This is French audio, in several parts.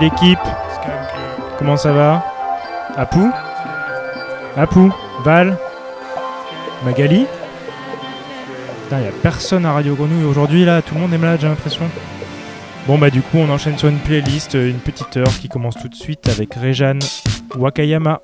L'équipe. Comment ça va? Apou Apou Val? Magali? Putain, y a personne à Radio Grenouille aujourd'hui là, tout le monde est malade j'ai l'impression. Bon bah du coup on enchaîne sur une playlist, euh, une petite heure qui commence tout de suite avec Réjeanne Wakayama.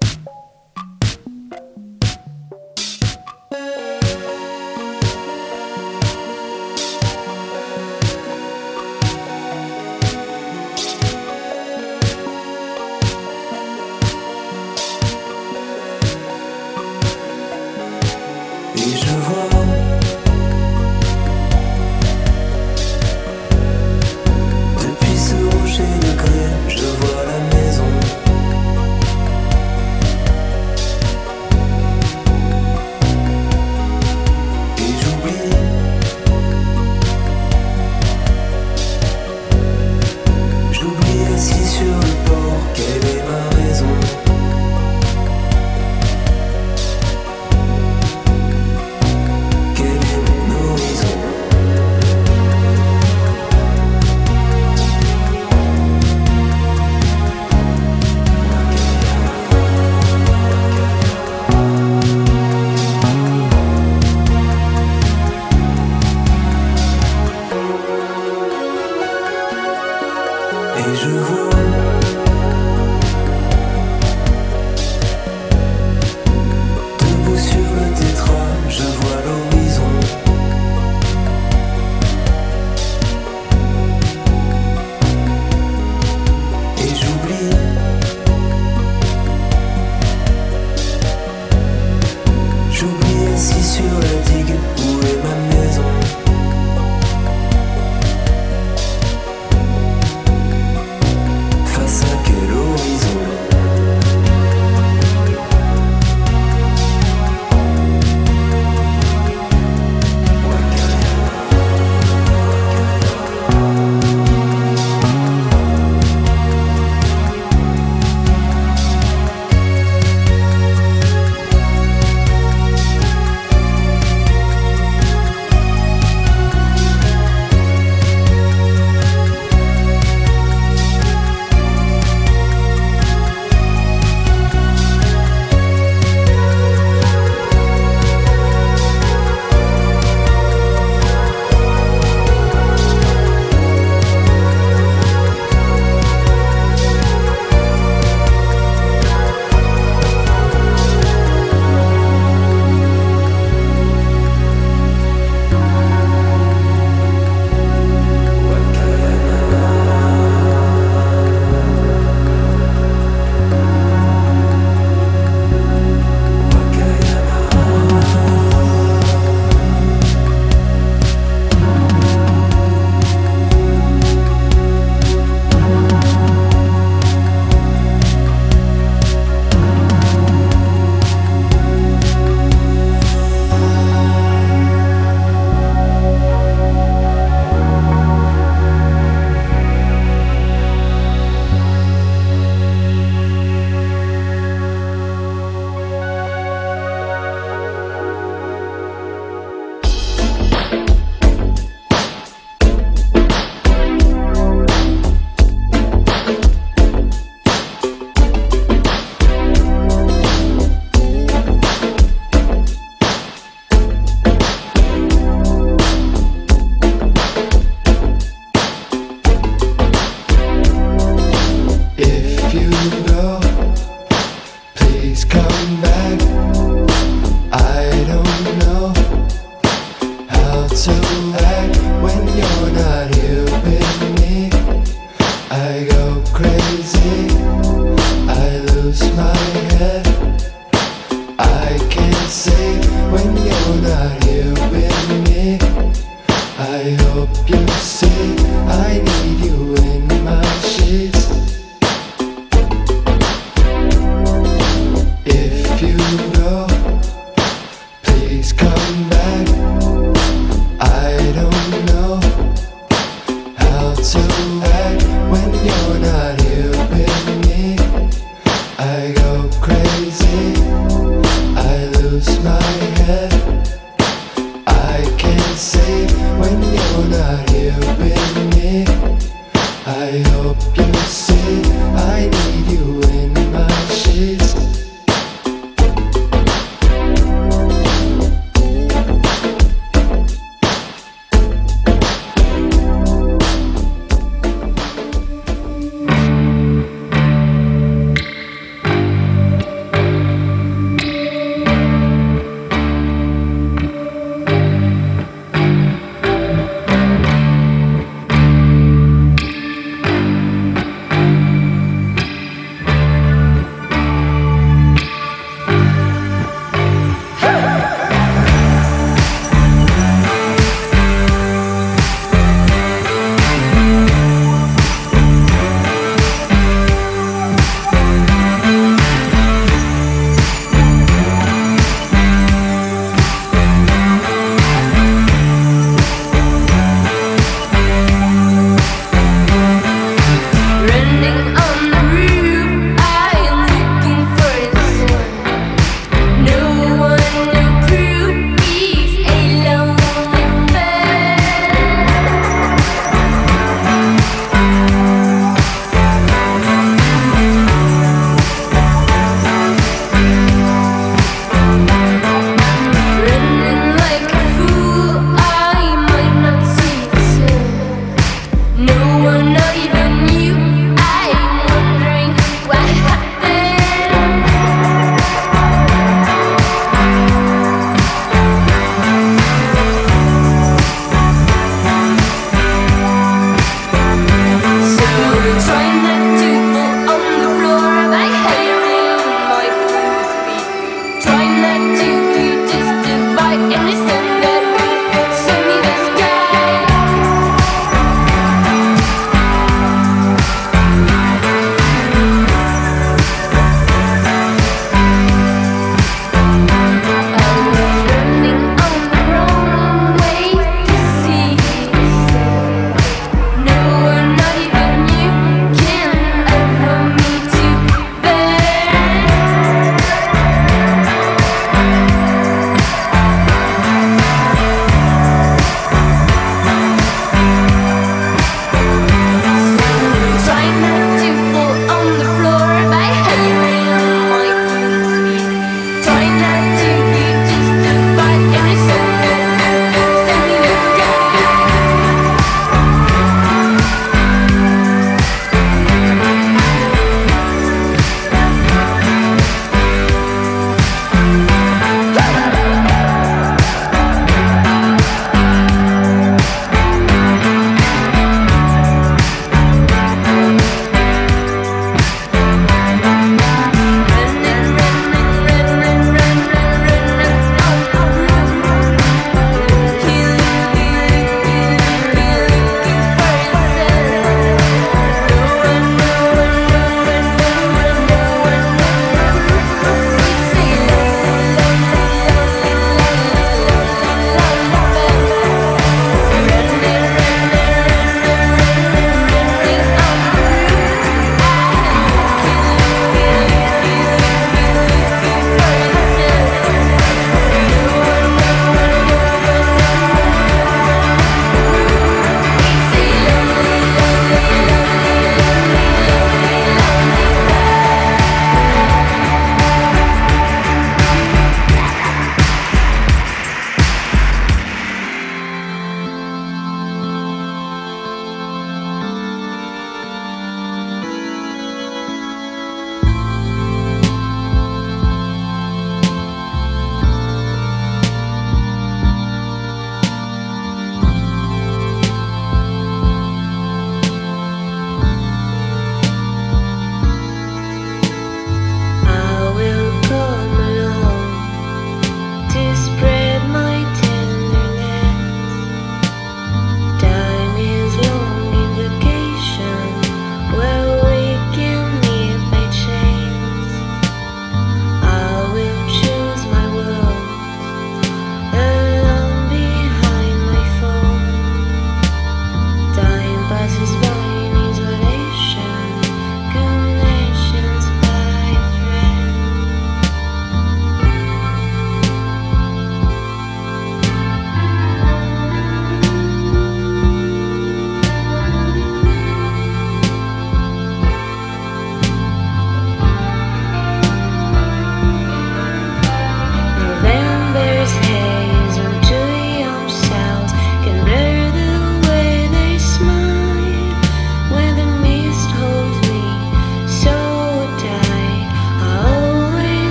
were not.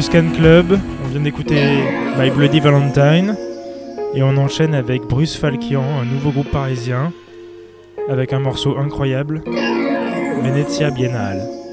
Scan Club, on vient d'écouter My Bloody Valentine et on enchaîne avec Bruce Falkian, un nouveau groupe parisien, avec un morceau incroyable, Venezia Biennale.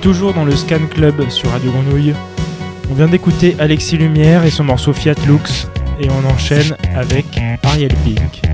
toujours dans le Scan Club sur Radio Grenouille. On vient d'écouter Alexis Lumière et son morceau Fiat Lux, et on enchaîne avec Ariel Pink.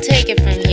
take it from me.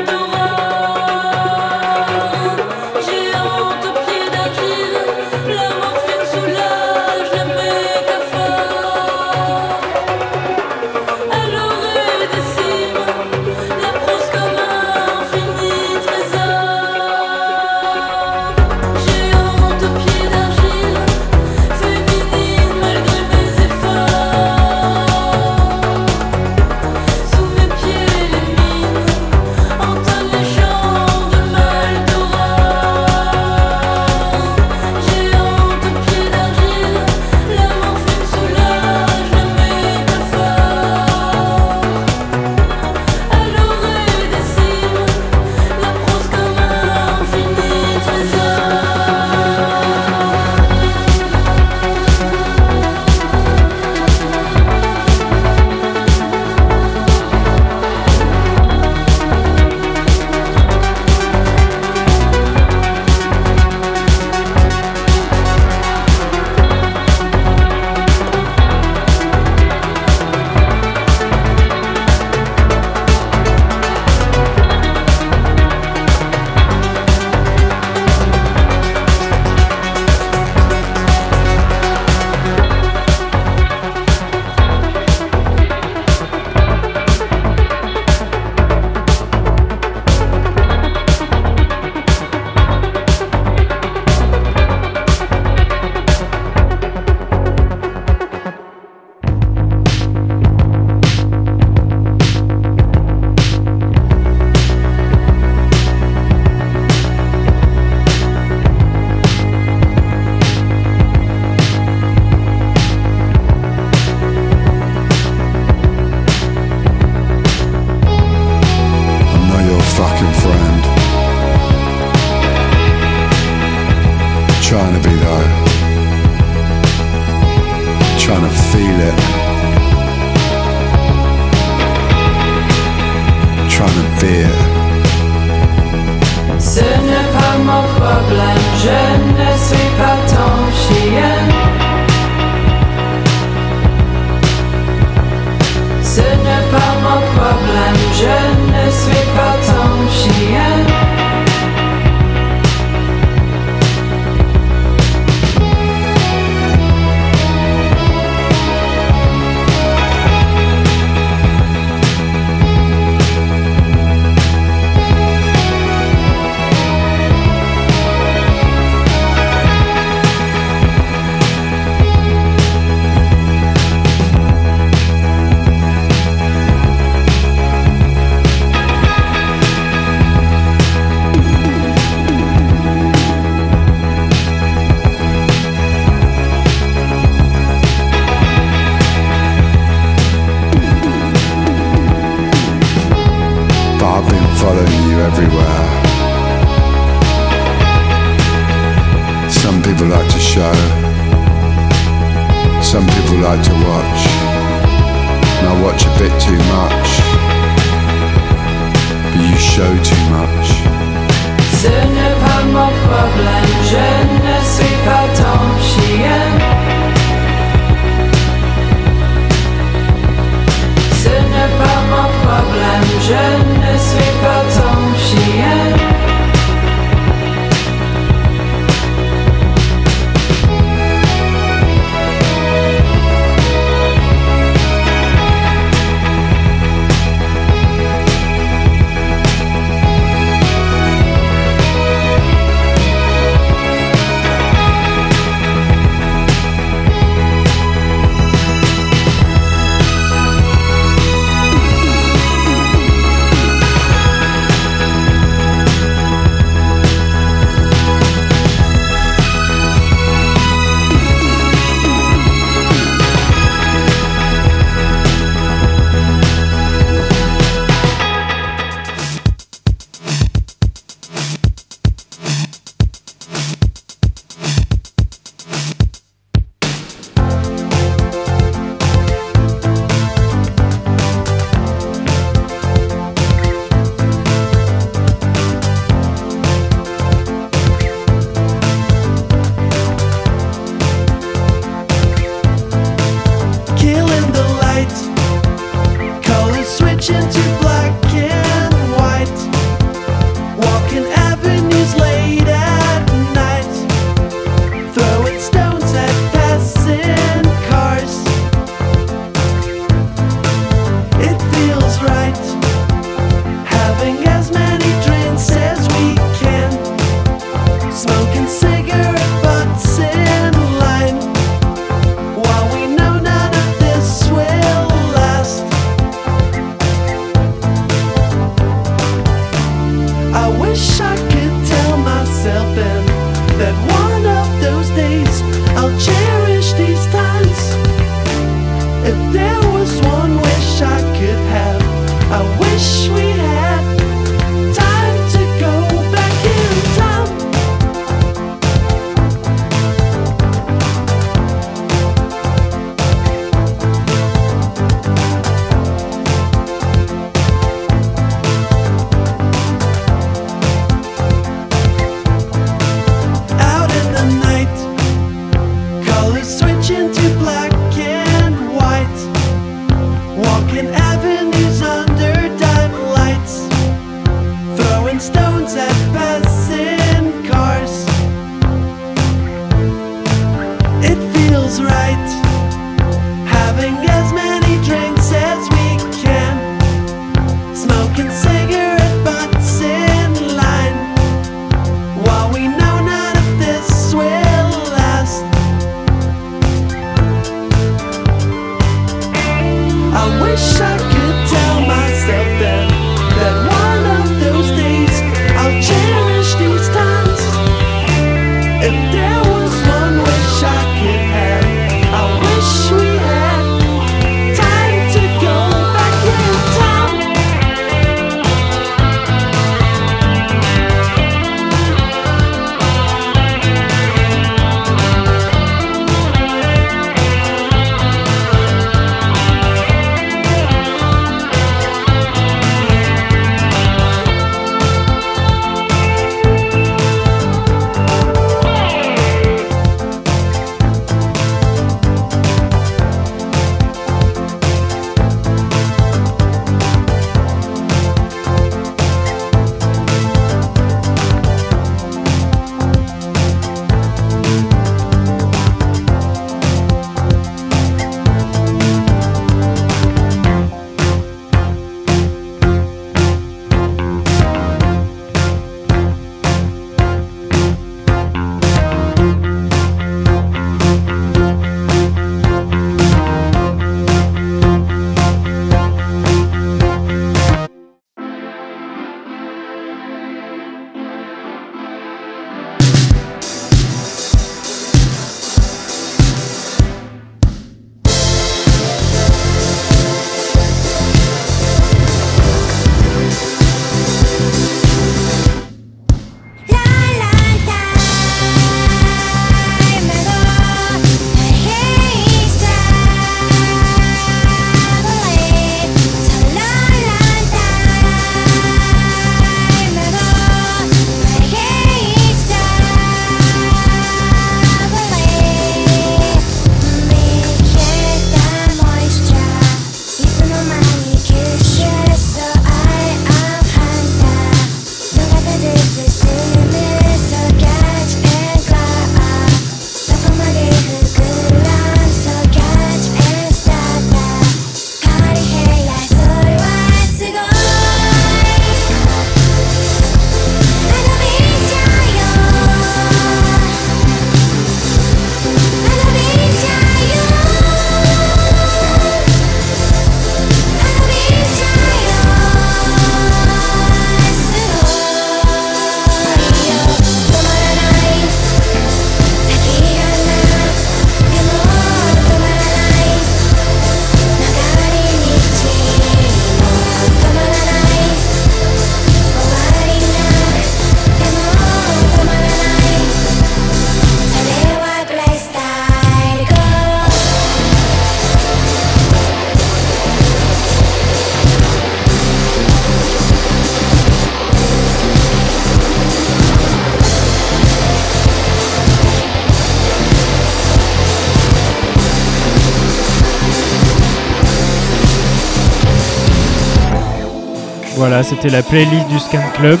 Voilà, c'était la playlist du Scan Club.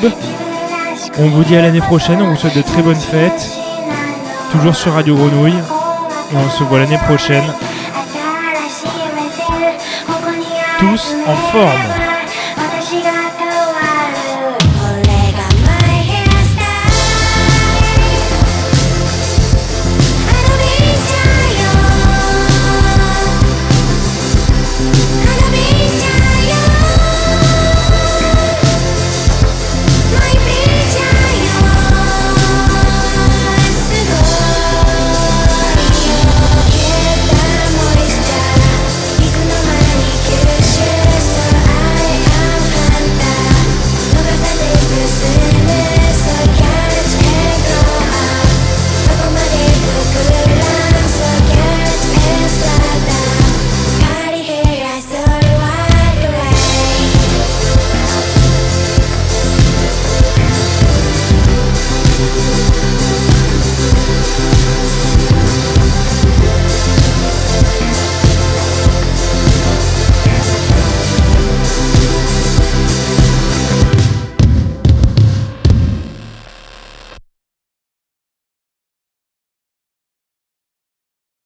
On vous dit à l'année prochaine, on vous souhaite de très bonnes fêtes. Toujours sur Radio Grenouille. Et on se voit l'année prochaine. Tous en forme.